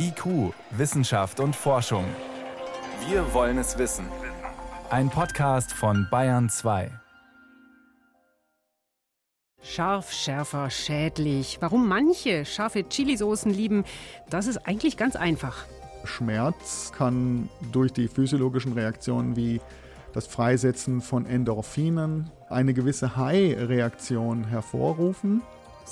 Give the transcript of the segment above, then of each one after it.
IQ, Wissenschaft und Forschung. Wir wollen es wissen. Ein Podcast von Bayern 2. Scharf, schärfer, schädlich. Warum manche scharfe Chilisoßen lieben, das ist eigentlich ganz einfach. Schmerz kann durch die physiologischen Reaktionen wie das Freisetzen von Endorphinen eine gewisse High-Reaktion hervorrufen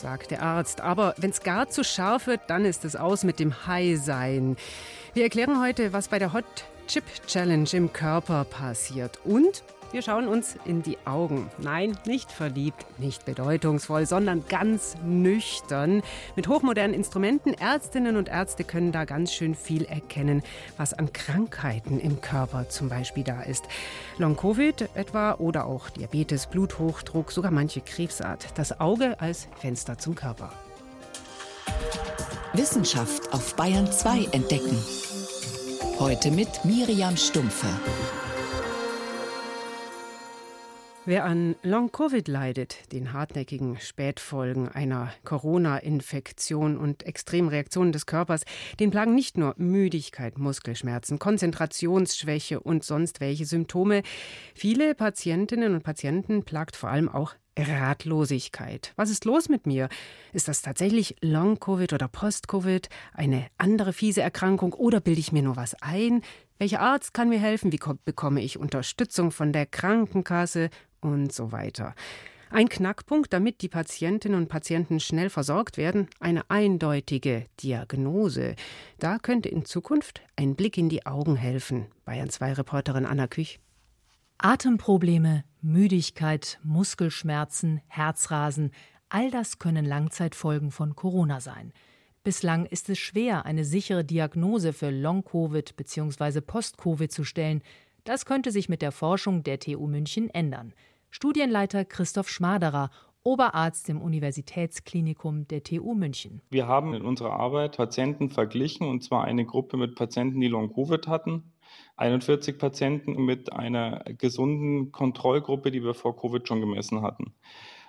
sagt der Arzt. Aber wenn es gar zu scharf wird, dann ist es aus mit dem High-Sein. Wir erklären heute, was bei der Hot Chip Challenge im Körper passiert. Und wir schauen uns in die Augen. Nein, nicht verliebt, nicht bedeutungsvoll, sondern ganz nüchtern. Mit hochmodernen Instrumenten. Ärztinnen und Ärzte können da ganz schön viel erkennen, was an Krankheiten im Körper zum Beispiel da ist. Long-Covid etwa oder auch Diabetes, Bluthochdruck, sogar manche Krebsart. Das Auge als Fenster zum Körper. Wissenschaft auf Bayern 2 entdecken. Heute mit Miriam Stumpfe. Wer an Long-Covid leidet, den hartnäckigen Spätfolgen einer Corona-Infektion und Extremreaktionen des Körpers, den plagen nicht nur Müdigkeit, Muskelschmerzen, Konzentrationsschwäche und sonst welche Symptome. Viele Patientinnen und Patienten plagt vor allem auch Ratlosigkeit. Was ist los mit mir? Ist das tatsächlich Long-Covid oder Post-Covid? Eine andere fiese Erkrankung oder bilde ich mir nur was ein? Welcher Arzt kann mir helfen? Wie bekomme ich Unterstützung von der Krankenkasse? Und so weiter. Ein Knackpunkt, damit die Patientinnen und Patienten schnell versorgt werden, eine eindeutige Diagnose. Da könnte in Zukunft ein Blick in die Augen helfen. Bayern 2 Reporterin Anna Küch. Atemprobleme, Müdigkeit, Muskelschmerzen, Herzrasen, all das können Langzeitfolgen von Corona sein. Bislang ist es schwer, eine sichere Diagnose für Long-Covid bzw. Post-Covid zu stellen. Das könnte sich mit der Forschung der TU München ändern. Studienleiter Christoph Schmaderer, Oberarzt im Universitätsklinikum der TU München. Wir haben in unserer Arbeit Patienten verglichen, und zwar eine Gruppe mit Patienten, die Long-Covid hatten, 41 Patienten mit einer gesunden Kontrollgruppe, die wir vor Covid schon gemessen hatten.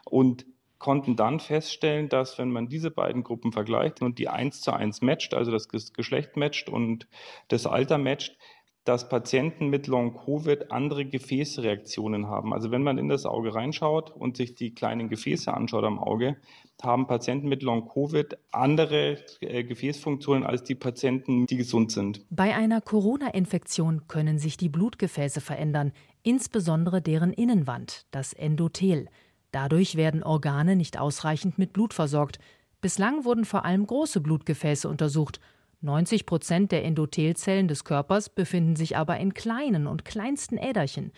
Und konnten dann feststellen, dass wenn man diese beiden Gruppen vergleicht und die eins zu eins matcht, also das Geschlecht matcht und das Alter matcht, dass Patienten mit Long-Covid andere Gefäßreaktionen haben. Also wenn man in das Auge reinschaut und sich die kleinen Gefäße anschaut am Auge, haben Patienten mit Long-Covid andere äh, Gefäßfunktionen als die Patienten, die gesund sind. Bei einer Corona-Infektion können sich die Blutgefäße verändern, insbesondere deren Innenwand, das Endothel. Dadurch werden Organe nicht ausreichend mit Blut versorgt. Bislang wurden vor allem große Blutgefäße untersucht 90 Prozent der Endothelzellen des Körpers befinden sich aber in kleinen und kleinsten Äderchen.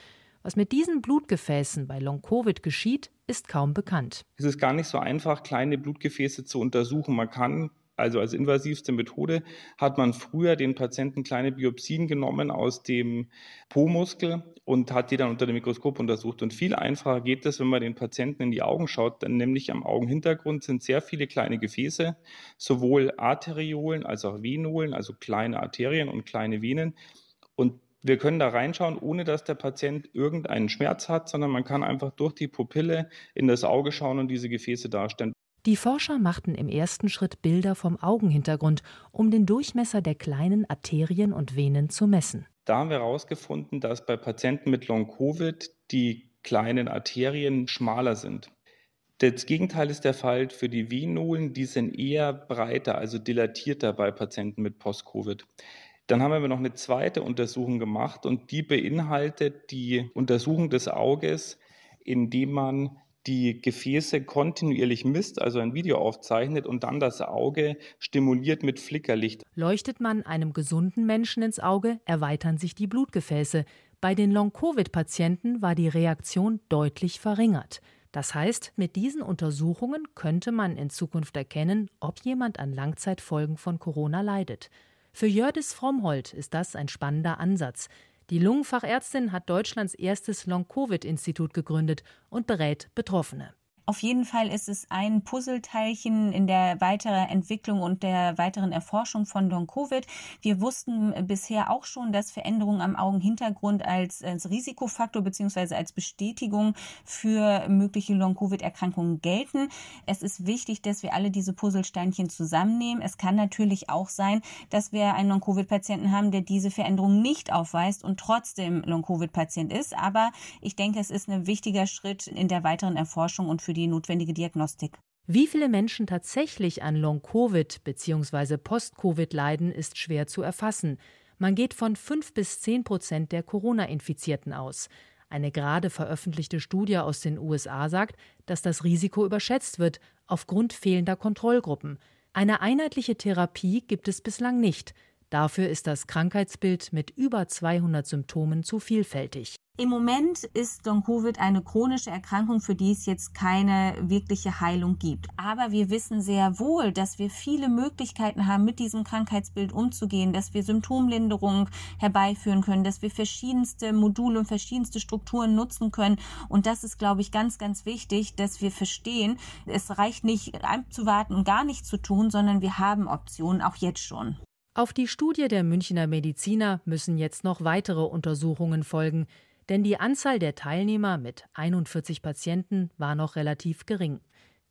Was mit diesen Blutgefäßen bei Long-Covid geschieht, ist kaum bekannt. Es ist gar nicht so einfach, kleine Blutgefäße zu untersuchen. Man kann also als invasivste Methode, hat man früher den Patienten kleine Biopsien genommen aus dem Po-Muskel und hat die dann unter dem Mikroskop untersucht. Und viel einfacher geht es, wenn man den Patienten in die Augen schaut, dann nämlich am Augenhintergrund sind sehr viele kleine Gefäße, sowohl Arteriolen als auch Venolen, also kleine Arterien und kleine Venen. Und wir können da reinschauen, ohne dass der Patient irgendeinen Schmerz hat, sondern man kann einfach durch die Pupille in das Auge schauen und diese Gefäße darstellen. Die Forscher machten im ersten Schritt Bilder vom Augenhintergrund, um den Durchmesser der kleinen Arterien und Venen zu messen. Da haben wir herausgefunden, dass bei Patienten mit Long-Covid die kleinen Arterien schmaler sind. Das Gegenteil ist der Fall für die Venolen, die sind eher breiter, also dilatierter bei Patienten mit Post-Covid. Dann haben wir noch eine zweite Untersuchung gemacht und die beinhaltet die Untersuchung des Auges, indem man die Gefäße kontinuierlich misst, also ein Video aufzeichnet und dann das Auge stimuliert mit Flickerlicht. Leuchtet man einem gesunden Menschen ins Auge, erweitern sich die Blutgefäße. Bei den Long-Covid-Patienten war die Reaktion deutlich verringert. Das heißt, mit diesen Untersuchungen könnte man in Zukunft erkennen, ob jemand an Langzeitfolgen von Corona leidet. Für Jördis Frommhold ist das ein spannender Ansatz. Die Lungenfachärztin hat Deutschlands erstes Long-Covid-Institut gegründet und berät Betroffene. Auf jeden Fall ist es ein Puzzleteilchen in der weiteren Entwicklung und der weiteren Erforschung von Long-Covid. Wir wussten bisher auch schon, dass Veränderungen am Augenhintergrund als, als Risikofaktor bzw. als Bestätigung für mögliche Long-Covid-Erkrankungen gelten. Es ist wichtig, dass wir alle diese Puzzlesteinchen zusammennehmen. Es kann natürlich auch sein, dass wir einen Long-Covid-Patienten haben, der diese Veränderung nicht aufweist und trotzdem Long-Covid-Patient ist. Aber ich denke, es ist ein wichtiger Schritt in der weiteren Erforschung und für die notwendige Diagnostik. Wie viele Menschen tatsächlich an Long-Covid bzw. Post-Covid leiden, ist schwer zu erfassen. Man geht von 5 bis 10 Prozent der Corona-Infizierten aus. Eine gerade veröffentlichte Studie aus den USA sagt, dass das Risiko überschätzt wird aufgrund fehlender Kontrollgruppen. Eine einheitliche Therapie gibt es bislang nicht. Dafür ist das Krankheitsbild mit über 200 Symptomen zu vielfältig. Im Moment ist Long-Covid eine chronische Erkrankung, für die es jetzt keine wirkliche Heilung gibt. Aber wir wissen sehr wohl, dass wir viele Möglichkeiten haben, mit diesem Krankheitsbild umzugehen, dass wir Symptomlinderung herbeiführen können, dass wir verschiedenste Module und verschiedenste Strukturen nutzen können. Und das ist, glaube ich, ganz, ganz wichtig, dass wir verstehen, es reicht nicht abzuwarten und gar nichts zu tun, sondern wir haben Optionen, auch jetzt schon. Auf die Studie der Münchner Mediziner müssen jetzt noch weitere Untersuchungen folgen denn die Anzahl der Teilnehmer mit 41 Patienten war noch relativ gering.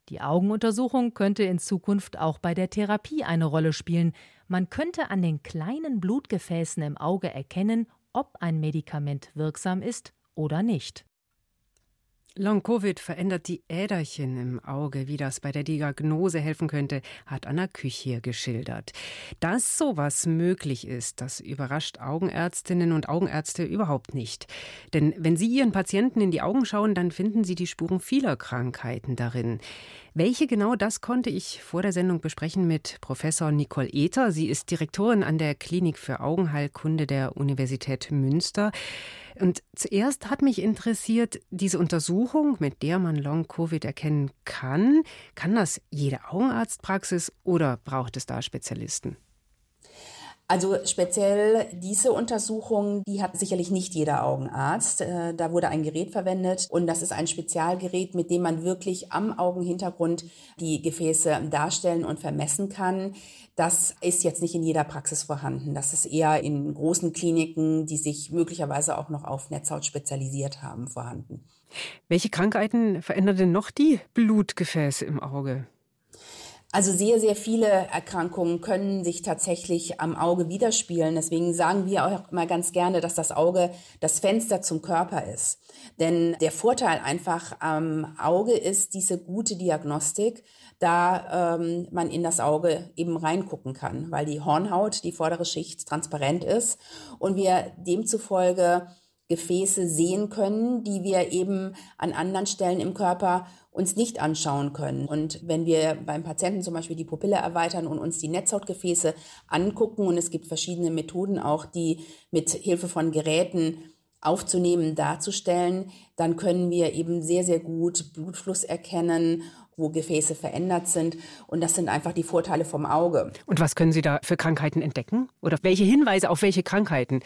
Die Augenuntersuchung könnte in Zukunft auch bei der Therapie eine Rolle spielen. Man könnte an den kleinen Blutgefäßen im Auge erkennen, ob ein Medikament wirksam ist oder nicht. Long-Covid verändert die Äderchen im Auge. Wie das bei der Diagnose helfen könnte, hat Anna Küch hier geschildert. Dass sowas möglich ist, das überrascht Augenärztinnen und Augenärzte überhaupt nicht. Denn wenn sie ihren Patienten in die Augen schauen, dann finden sie die Spuren vieler Krankheiten darin. Welche genau das konnte ich vor der Sendung besprechen mit Professor Nicole Ether. Sie ist Direktorin an der Klinik für Augenheilkunde der Universität Münster. Und zuerst hat mich interessiert, diese Untersuchung, mit der man Long-Covid erkennen kann. Kann das jede Augenarztpraxis oder braucht es da Spezialisten? Also speziell diese Untersuchung, die hat sicherlich nicht jeder Augenarzt. Äh, da wurde ein Gerät verwendet und das ist ein Spezialgerät, mit dem man wirklich am Augenhintergrund die Gefäße darstellen und vermessen kann. Das ist jetzt nicht in jeder Praxis vorhanden. Das ist eher in großen Kliniken, die sich möglicherweise auch noch auf Netzhaut spezialisiert haben, vorhanden. Welche Krankheiten verändern denn noch die Blutgefäße im Auge? Also sehr, sehr viele Erkrankungen können sich tatsächlich am Auge widerspiegeln. Deswegen sagen wir auch immer ganz gerne, dass das Auge das Fenster zum Körper ist. Denn der Vorteil einfach am Auge ist diese gute Diagnostik, da ähm, man in das Auge eben reingucken kann, weil die Hornhaut, die vordere Schicht, transparent ist und wir demzufolge Gefäße sehen können, die wir eben an anderen Stellen im Körper uns nicht anschauen können. Und wenn wir beim Patienten zum Beispiel die Pupille erweitern und uns die Netzhautgefäße angucken, und es gibt verschiedene Methoden auch, die mit Hilfe von Geräten aufzunehmen, darzustellen, dann können wir eben sehr, sehr gut Blutfluss erkennen wo Gefäße verändert sind. Und das sind einfach die Vorteile vom Auge. Und was können Sie da für Krankheiten entdecken? Oder welche Hinweise auf welche Krankheiten?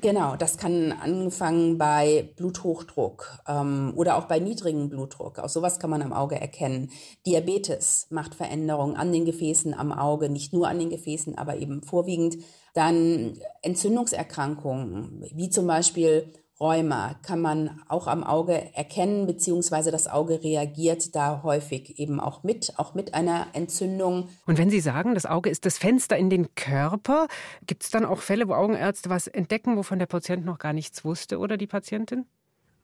Genau, das kann angefangen bei Bluthochdruck ähm, oder auch bei niedrigem Blutdruck. Auch sowas kann man am Auge erkennen. Diabetes macht Veränderungen an den Gefäßen am Auge, nicht nur an den Gefäßen, aber eben vorwiegend. Dann Entzündungserkrankungen, wie zum Beispiel Rheuma kann man auch am Auge erkennen, beziehungsweise das Auge reagiert da häufig eben auch mit, auch mit einer Entzündung. Und wenn Sie sagen, das Auge ist das Fenster in den Körper, gibt es dann auch Fälle, wo Augenärzte was entdecken, wovon der Patient noch gar nichts wusste oder die Patientin?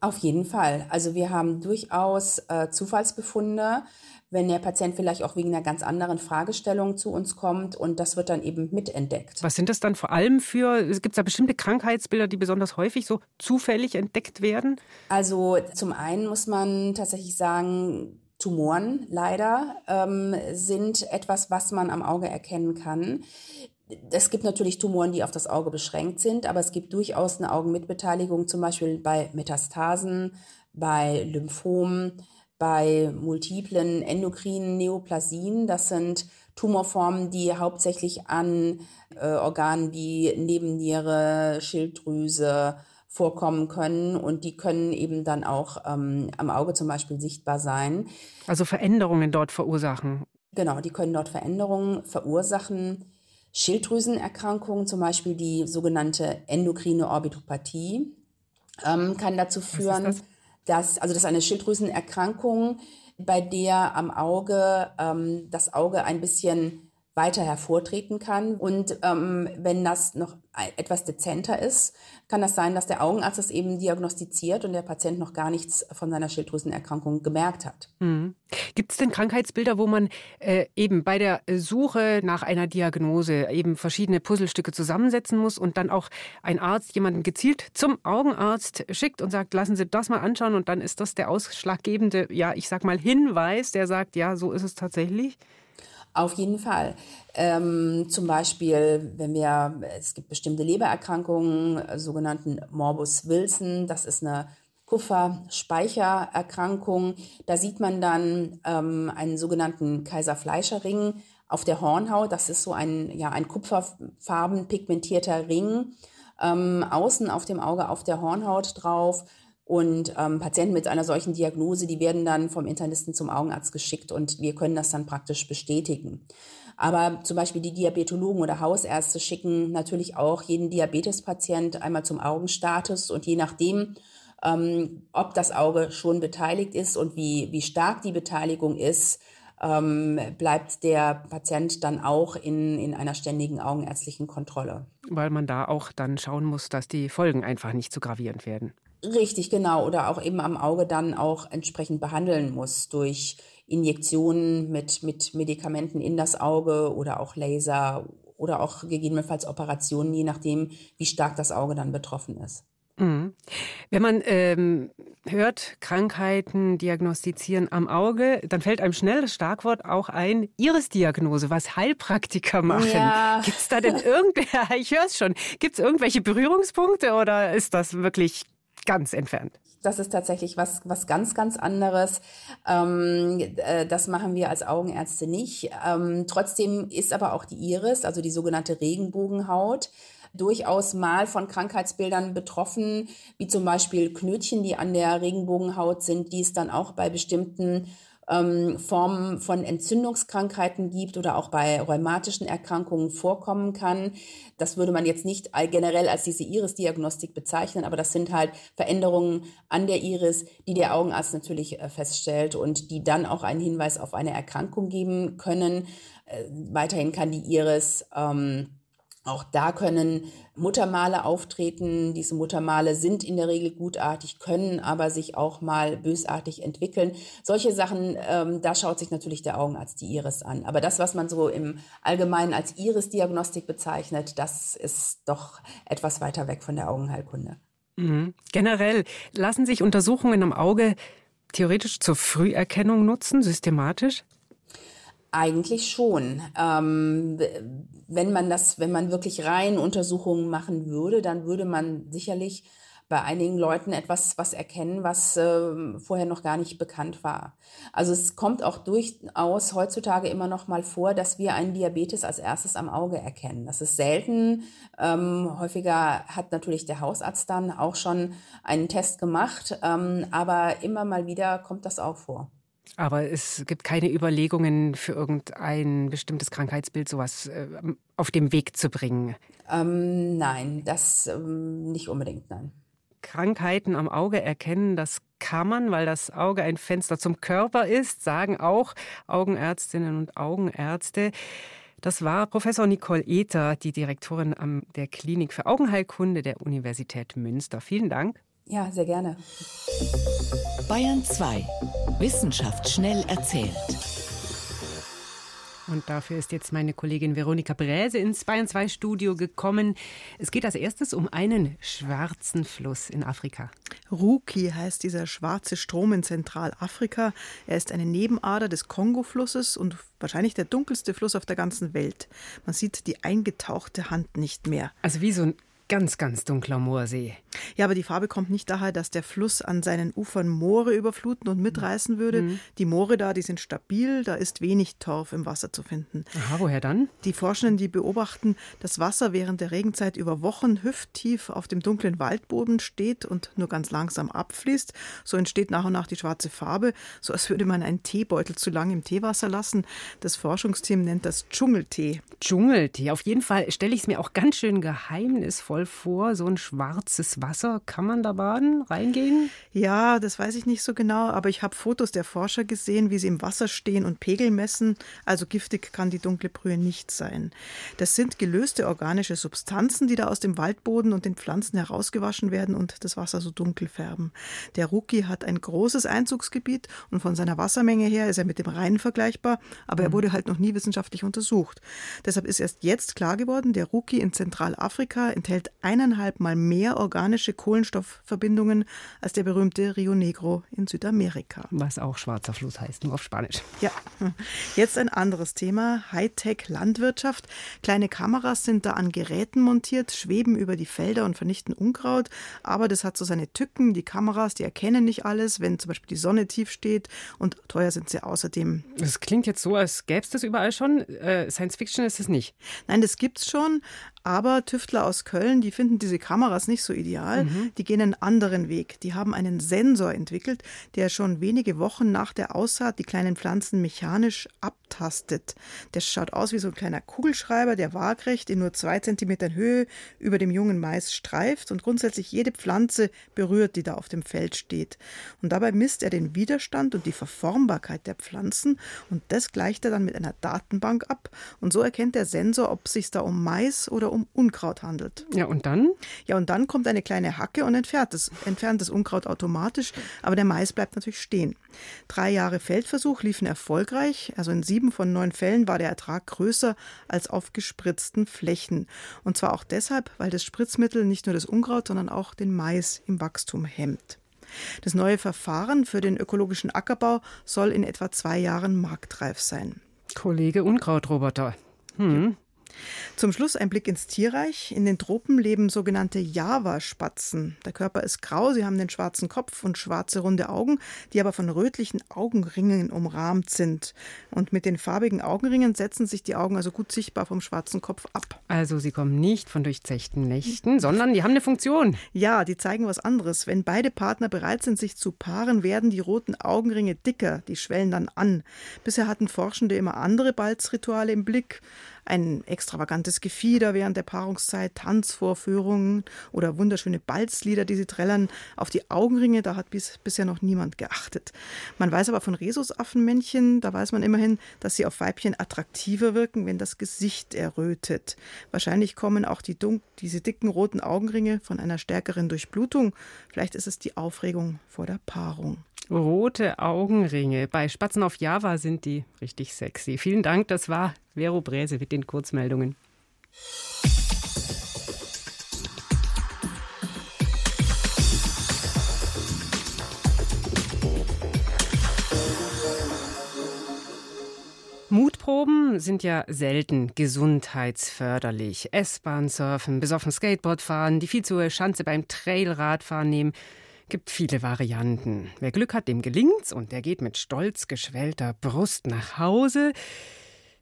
Auf jeden Fall. Also wir haben durchaus äh, Zufallsbefunde, wenn der Patient vielleicht auch wegen einer ganz anderen Fragestellung zu uns kommt und das wird dann eben mitentdeckt. Was sind das dann vor allem für, gibt es da bestimmte Krankheitsbilder, die besonders häufig so zufällig entdeckt werden? Also zum einen muss man tatsächlich sagen, Tumoren leider ähm, sind etwas, was man am Auge erkennen kann. Es gibt natürlich Tumoren, die auf das Auge beschränkt sind, aber es gibt durchaus eine Augenmitbeteiligung, zum Beispiel bei Metastasen, bei Lymphomen, bei multiplen endokrinen Neoplasien. Das sind Tumorformen, die hauptsächlich an äh, Organen wie Nebenniere, Schilddrüse, vorkommen können und die können eben dann auch ähm, am Auge zum Beispiel sichtbar sein. Also Veränderungen dort verursachen. Genau, die können dort Veränderungen verursachen. Schilddrüsenerkrankungen, zum Beispiel die sogenannte endokrine Orbitopathie, ähm, kann dazu führen? Dass, also das ist eine Schilddrüsenerkrankung, bei der am Auge ähm, das Auge ein bisschen weiter hervortreten kann. Und ähm, wenn das noch etwas dezenter ist, kann das sein, dass der Augenarzt es eben diagnostiziert und der Patient noch gar nichts von seiner Schilddrüsenerkrankung gemerkt hat. Mhm. Gibt es denn Krankheitsbilder, wo man äh, eben bei der Suche nach einer Diagnose eben verschiedene Puzzlestücke zusammensetzen muss und dann auch ein Arzt jemanden gezielt zum Augenarzt schickt und sagt, lassen Sie das mal anschauen und dann ist das der ausschlaggebende, ja, ich sag mal Hinweis, der sagt, ja, so ist es tatsächlich? Auf jeden Fall. Ähm, zum Beispiel, wenn wir, es gibt bestimmte Lebererkrankungen, sogenannten Morbus Wilson, das ist eine Kupferspeichererkrankung. Da sieht man dann ähm, einen sogenannten Kaiser-Fleischer-Ring auf der Hornhaut. Das ist so ein, ja, ein kupferfarben pigmentierter Ring. Ähm, außen auf dem Auge auf der Hornhaut drauf und ähm, Patienten mit einer solchen Diagnose, die werden dann vom Internisten zum Augenarzt geschickt und wir können das dann praktisch bestätigen. Aber zum Beispiel die Diabetologen oder Hausärzte schicken natürlich auch jeden Diabetespatient einmal zum Augenstatus und je nachdem, ähm, ob das Auge schon beteiligt ist und wie, wie stark die Beteiligung ist, ähm, bleibt der Patient dann auch in, in einer ständigen augenärztlichen Kontrolle. Weil man da auch dann schauen muss, dass die Folgen einfach nicht zu gravierend werden. Richtig, genau. Oder auch eben am Auge dann auch entsprechend behandeln muss durch Injektionen mit, mit Medikamenten in das Auge oder auch Laser oder auch gegebenenfalls Operationen, je nachdem, wie stark das Auge dann betroffen ist. Mhm. Wenn man ähm, hört, Krankheiten diagnostizieren am Auge, dann fällt einem schnell das Schlagwort auch ein, Iris-Diagnose, was Heilpraktiker machen. Ja. Gibt es da denn irgendwer, ich höre es schon, gibt es irgendwelche Berührungspunkte oder ist das wirklich ganz entfernt. Das ist tatsächlich was, was ganz, ganz anderes. Ähm, äh, das machen wir als Augenärzte nicht. Ähm, trotzdem ist aber auch die Iris, also die sogenannte Regenbogenhaut, durchaus mal von Krankheitsbildern betroffen, wie zum Beispiel Knötchen, die an der Regenbogenhaut sind, die es dann auch bei bestimmten ähm, Formen von Entzündungskrankheiten gibt oder auch bei rheumatischen Erkrankungen vorkommen kann. Das würde man jetzt nicht generell als diese Iris-Diagnostik bezeichnen, aber das sind halt Veränderungen an der Iris, die der Augenarzt natürlich äh, feststellt und die dann auch einen Hinweis auf eine Erkrankung geben können. Äh, weiterhin kann die Iris ähm, auch da können Muttermale auftreten. Diese Muttermale sind in der Regel gutartig, können aber sich auch mal bösartig entwickeln. Solche Sachen, ähm, da schaut sich natürlich der Augenarzt die Iris an. Aber das, was man so im Allgemeinen als Iris-Diagnostik bezeichnet, das ist doch etwas weiter weg von der Augenheilkunde. Mhm. Generell lassen sich Untersuchungen am Auge theoretisch zur Früherkennung nutzen, systematisch? Eigentlich schon. Ähm, wenn man das, wenn man wirklich rein Untersuchungen machen würde, dann würde man sicherlich bei einigen Leuten etwas was erkennen, was äh, vorher noch gar nicht bekannt war. Also es kommt auch durchaus heutzutage immer noch mal vor, dass wir einen Diabetes als erstes am Auge erkennen. Das ist selten. Ähm, häufiger hat natürlich der Hausarzt dann auch schon einen Test gemacht, ähm, aber immer mal wieder kommt das auch vor. Aber es gibt keine Überlegungen für irgendein bestimmtes Krankheitsbild, sowas äh, auf dem Weg zu bringen. Ähm, nein, das ähm, nicht unbedingt, nein. Krankheiten am Auge erkennen, das kann man, weil das Auge ein Fenster zum Körper ist, sagen auch Augenärztinnen und Augenärzte. Das war Professor Nicole Ether, die Direktorin der Klinik für Augenheilkunde der Universität Münster. Vielen Dank. Ja, sehr gerne. Bayern 2. Wissenschaft schnell erzählt. Und dafür ist jetzt meine Kollegin Veronika Bräse ins Bayern 2 Studio gekommen. Es geht als erstes um einen schwarzen Fluss in Afrika. Ruki heißt dieser schwarze Strom in Zentralafrika. Er ist eine Nebenader des Kongo-Flusses und wahrscheinlich der dunkelste Fluss auf der ganzen Welt. Man sieht die eingetauchte Hand nicht mehr. Also wie so ein ganz, ganz dunkler Moorsee. Ja, aber die Farbe kommt nicht daher, dass der Fluss an seinen Ufern Moore überfluten und mitreißen würde. Mhm. Die Moore da, die sind stabil, da ist wenig Torf im Wasser zu finden. Aha, woher dann? Die Forschenden, die beobachten, dass Wasser während der Regenzeit über Wochen hüfttief auf dem dunklen Waldboden steht und nur ganz langsam abfließt. So entsteht nach und nach die schwarze Farbe, so als würde man einen Teebeutel zu lang im Teewasser lassen. Das Forschungsteam nennt das Dschungeltee. Dschungeltee. Auf jeden Fall stelle ich es mir auch ganz schön geheimnisvoll vor. So ein schwarzes Wasser. Kann man da baden, reingehen? Ja, das weiß ich nicht so genau, aber ich habe Fotos der Forscher gesehen, wie sie im Wasser stehen und Pegel messen. Also giftig kann die dunkle Brühe nicht sein. Das sind gelöste organische Substanzen, die da aus dem Waldboden und den Pflanzen herausgewaschen werden und das Wasser so dunkel färben. Der Rookie hat ein großes Einzugsgebiet und von seiner Wassermenge her ist er mit dem Rhein vergleichbar, aber er mhm. wurde halt noch nie wissenschaftlich untersucht. Deshalb ist erst jetzt klar geworden, der Rookie in Zentralafrika enthält eineinhalb Mal mehr organische Kohlenstoffverbindungen als der berühmte Rio Negro in Südamerika. Was auch schwarzer Fluss heißt, nur auf Spanisch. Ja, jetzt ein anderes Thema, Hightech-Landwirtschaft. Kleine Kameras sind da an Geräten montiert, schweben über die Felder und vernichten Unkraut, aber das hat so seine Tücken. Die Kameras, die erkennen nicht alles, wenn zum Beispiel die Sonne tief steht und teuer sind sie außerdem. Das klingt jetzt so, als gäbe es das überall schon. Äh, Science Fiction ist es nicht. Nein, das gibt es schon, aber Tüftler aus Köln, die finden diese Kameras nicht so ideal. Mhm. Die gehen einen anderen Weg. Die haben einen Sensor entwickelt, der schon wenige Wochen nach der Aussaat die kleinen Pflanzen mechanisch abtastet. Der schaut aus wie so ein kleiner Kugelschreiber, der waagrecht in nur zwei Zentimetern Höhe über dem jungen Mais streift und grundsätzlich jede Pflanze berührt, die da auf dem Feld steht. Und dabei misst er den Widerstand und die Verformbarkeit der Pflanzen und das gleicht er dann mit einer Datenbank ab. Und so erkennt der Sensor, ob es sich da um Mais oder um Unkraut handelt. Ja, und dann? Ja, und dann kommt eine kleine Hacke und entfernt das, entfernt das Unkraut automatisch, aber der Mais bleibt natürlich stehen. Drei Jahre Feldversuch liefen erfolgreich, also in sieben von neun Fällen war der Ertrag größer als auf gespritzten Flächen. Und zwar auch deshalb, weil das Spritzmittel nicht nur das Unkraut, sondern auch den Mais im Wachstum hemmt. Das neue Verfahren für den ökologischen Ackerbau soll in etwa zwei Jahren marktreif sein. Kollege Unkrautroboter. Hm. Zum Schluss ein Blick ins Tierreich. In den Tropen leben sogenannte Java-Spatzen. Der Körper ist grau, sie haben den schwarzen Kopf und schwarze runde Augen, die aber von rötlichen Augenringen umrahmt sind. Und mit den farbigen Augenringen setzen sich die Augen also gut sichtbar vom schwarzen Kopf ab. Also sie kommen nicht von durchzechten Nächten, sondern die haben eine Funktion. Ja, die zeigen was anderes. Wenn beide Partner bereit sind, sich zu paaren, werden die roten Augenringe dicker, die schwellen dann an. Bisher hatten Forschende immer andere Balzrituale im Blick ein extravagantes Gefieder während der Paarungszeit, Tanzvorführungen oder wunderschöne Balzlieder, die sie trällern. Auf die Augenringe, da hat bis, bisher noch niemand geachtet. Man weiß aber von Rhesusaffenmännchen, da weiß man immerhin, dass sie auf Weibchen attraktiver wirken, wenn das Gesicht errötet. Wahrscheinlich kommen auch die diese dicken roten Augenringe von einer stärkeren Durchblutung. Vielleicht ist es die Aufregung vor der Paarung. Rote Augenringe. Bei Spatzen auf Java sind die richtig sexy. Vielen Dank, das war Vero Bräse mit den Kurzmeldungen. Mutproben sind ja selten gesundheitsförderlich. S-Bahn surfen, besoffen Skateboard fahren, die viel zu hohe Schanze beim Trailradfahren nehmen gibt viele Varianten. Wer Glück hat, dem gelingt's und der geht mit stolz geschwellter Brust nach Hause.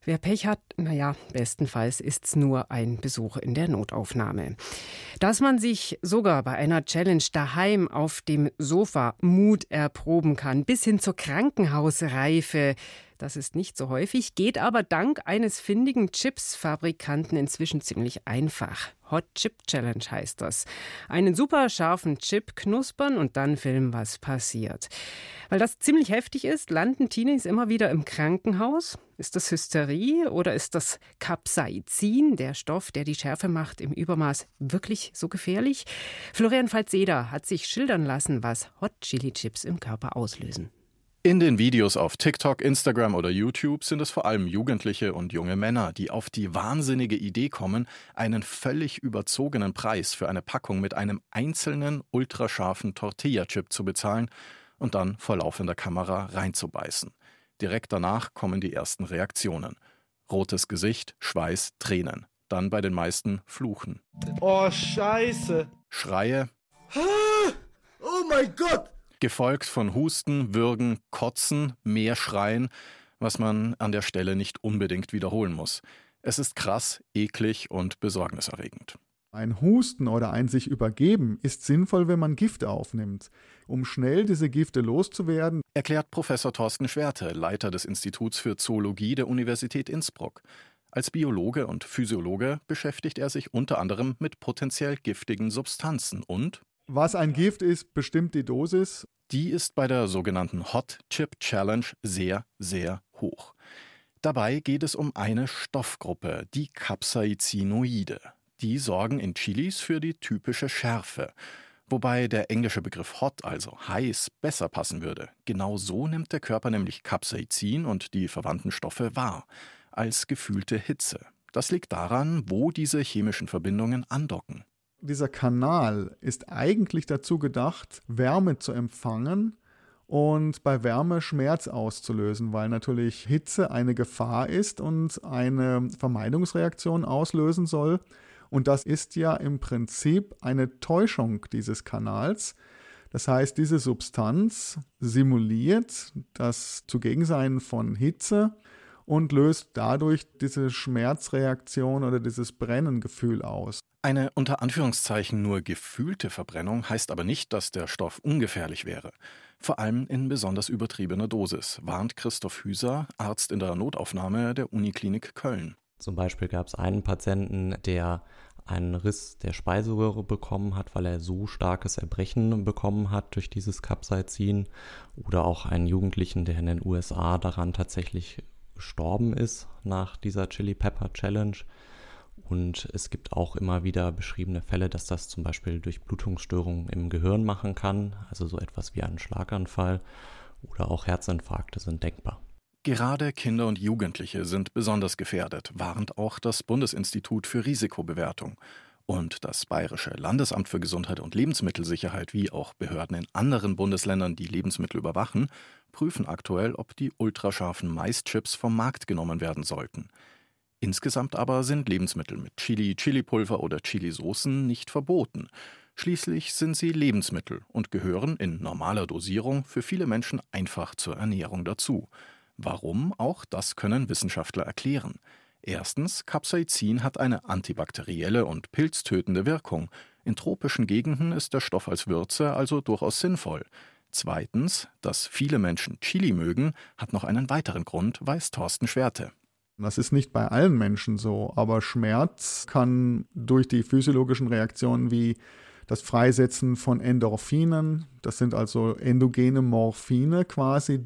Wer Pech hat, naja, bestenfalls ist's nur ein Besuch in der Notaufnahme. Dass man sich sogar bei einer Challenge daheim auf dem Sofa Mut erproben kann, bis hin zur Krankenhausreife, das ist nicht so häufig, geht aber dank eines findigen Chips-Fabrikanten inzwischen ziemlich einfach. Hot Chip Challenge heißt das. Einen super scharfen Chip knuspern und dann filmen, was passiert. Weil das ziemlich heftig ist, landen Teenies immer wieder im Krankenhaus. Ist das Hysterie oder ist das Capsaicin, der Stoff, der die Schärfe macht, im Übermaß wirklich so gefährlich? Florian Falzeder hat sich schildern lassen, was Hot Chili Chips im Körper auslösen. In den Videos auf TikTok, Instagram oder YouTube sind es vor allem Jugendliche und junge Männer, die auf die wahnsinnige Idee kommen, einen völlig überzogenen Preis für eine Packung mit einem einzelnen ultrascharfen Tortilla-Chip zu bezahlen und dann vor laufender Kamera reinzubeißen. Direkt danach kommen die ersten Reaktionen. Rotes Gesicht, Schweiß, Tränen. dann bei den meisten Fluchen. Oh, scheiße. Schreie. Oh mein Gott. Gefolgt von Husten, Würgen, Kotzen, mehr Schreien, was man an der Stelle nicht unbedingt wiederholen muss. Es ist krass, eklig und besorgniserregend. Ein Husten oder ein sich übergeben ist sinnvoll, wenn man Gifte aufnimmt. Um schnell diese Gifte loszuwerden, erklärt Professor Thorsten Schwerte, Leiter des Instituts für Zoologie der Universität Innsbruck. Als Biologe und Physiologe beschäftigt er sich unter anderem mit potenziell giftigen Substanzen und was ein Gift ist, bestimmt die Dosis. Die ist bei der sogenannten Hot Chip Challenge sehr, sehr hoch. Dabei geht es um eine Stoffgruppe, die Capsaicinoide. Die sorgen in Chilis für die typische Schärfe. Wobei der englische Begriff hot, also heiß, besser passen würde. Genau so nimmt der Körper nämlich Capsaicin und die verwandten Stoffe wahr, als gefühlte Hitze. Das liegt daran, wo diese chemischen Verbindungen andocken. Dieser Kanal ist eigentlich dazu gedacht, Wärme zu empfangen und bei Wärme Schmerz auszulösen, weil natürlich Hitze eine Gefahr ist und eine Vermeidungsreaktion auslösen soll. Und das ist ja im Prinzip eine Täuschung dieses Kanals. Das heißt, diese Substanz simuliert das Zugegensein von Hitze und löst dadurch diese Schmerzreaktion oder dieses Brennengefühl aus. Eine unter Anführungszeichen nur gefühlte Verbrennung heißt aber nicht, dass der Stoff ungefährlich wäre. Vor allem in besonders übertriebener Dosis, warnt Christoph Hüser, Arzt in der Notaufnahme der Uniklinik Köln. Zum Beispiel gab es einen Patienten, der einen Riss der Speiseröhre bekommen hat, weil er so starkes Erbrechen bekommen hat durch dieses Capsaicin. Oder auch einen Jugendlichen, der in den USA daran tatsächlich gestorben ist nach dieser Chili Pepper Challenge. Und es gibt auch immer wieder beschriebene Fälle, dass das zum Beispiel durch Blutungsstörungen im Gehirn machen kann, also so etwas wie einen Schlaganfall oder auch Herzinfarkte sind denkbar. Gerade Kinder und Jugendliche sind besonders gefährdet, warnt auch das Bundesinstitut für Risikobewertung. Und das Bayerische Landesamt für Gesundheit und Lebensmittelsicherheit, wie auch Behörden in anderen Bundesländern, die Lebensmittel überwachen, prüfen aktuell, ob die ultrascharfen Maischips vom Markt genommen werden sollten. Insgesamt aber sind Lebensmittel mit Chili, Chilipulver oder Chilisoßen nicht verboten. Schließlich sind sie Lebensmittel und gehören in normaler Dosierung für viele Menschen einfach zur Ernährung dazu. Warum? Auch das können Wissenschaftler erklären. Erstens, Capsaicin hat eine antibakterielle und pilztötende Wirkung. In tropischen Gegenden ist der Stoff als Würze also durchaus sinnvoll. Zweitens, dass viele Menschen Chili mögen, hat noch einen weiteren Grund, weiß Thorsten Schwerte. Das ist nicht bei allen Menschen so, aber Schmerz kann durch die physiologischen Reaktionen wie das Freisetzen von Endorphinen, das sind also endogene Morphine quasi,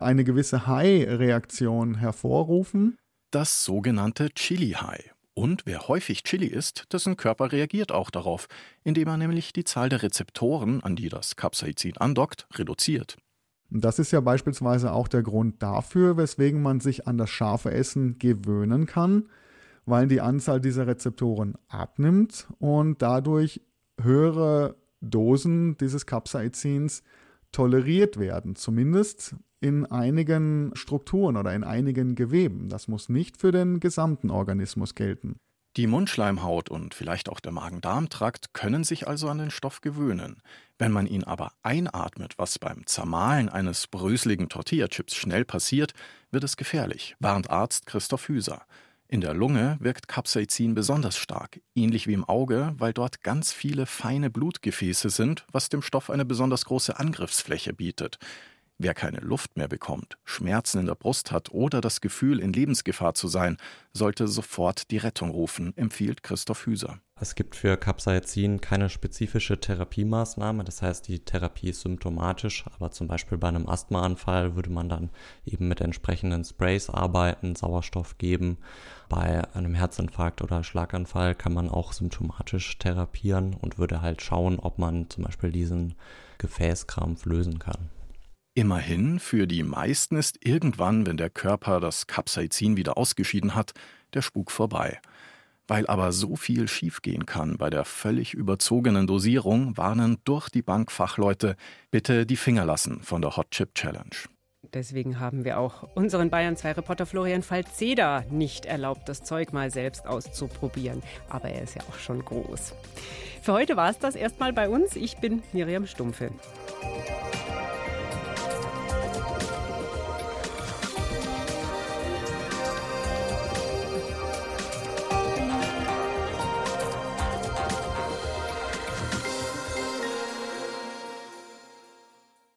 eine gewisse High-Reaktion hervorrufen. Das sogenannte Chili-High. Und wer häufig Chili isst, dessen Körper reagiert auch darauf, indem er nämlich die Zahl der Rezeptoren, an die das Capsaicin andockt, reduziert. Das ist ja beispielsweise auch der Grund dafür, weswegen man sich an das scharfe Essen gewöhnen kann, weil die Anzahl dieser Rezeptoren abnimmt und dadurch höhere Dosen dieses Capsaicins toleriert werden, zumindest in einigen Strukturen oder in einigen Geweben. Das muss nicht für den gesamten Organismus gelten. Die Mundschleimhaut und vielleicht auch der Magen-Darm-Trakt können sich also an den Stoff gewöhnen. Wenn man ihn aber einatmet, was beim Zermahlen eines bröseligen Tortillachips schnell passiert, wird es gefährlich, warnt Arzt Christoph Hüser. In der Lunge wirkt Capsaicin besonders stark, ähnlich wie im Auge, weil dort ganz viele feine Blutgefäße sind, was dem Stoff eine besonders große Angriffsfläche bietet. Wer keine Luft mehr bekommt, Schmerzen in der Brust hat oder das Gefühl, in Lebensgefahr zu sein, sollte sofort die Rettung rufen, empfiehlt Christoph Hüser. Es gibt für Capsaicin keine spezifische Therapiemaßnahme, das heißt, die Therapie ist symptomatisch, aber zum Beispiel bei einem Asthmaanfall würde man dann eben mit entsprechenden Sprays arbeiten, Sauerstoff geben. Bei einem Herzinfarkt oder Schlaganfall kann man auch symptomatisch therapieren und würde halt schauen, ob man zum Beispiel diesen Gefäßkrampf lösen kann. Immerhin, für die meisten ist irgendwann, wenn der Körper das Capsaicin wieder ausgeschieden hat, der Spuk vorbei. Weil aber so viel schiefgehen kann bei der völlig überzogenen Dosierung, warnen durch die Bank Fachleute, bitte die Finger lassen von der Hot Chip Challenge. Deswegen haben wir auch unseren Bayern 2 Reporter Florian Falzeder nicht erlaubt, das Zeug mal selbst auszuprobieren. Aber er ist ja auch schon groß. Für heute war es das erstmal bei uns. Ich bin Miriam Stumpfe.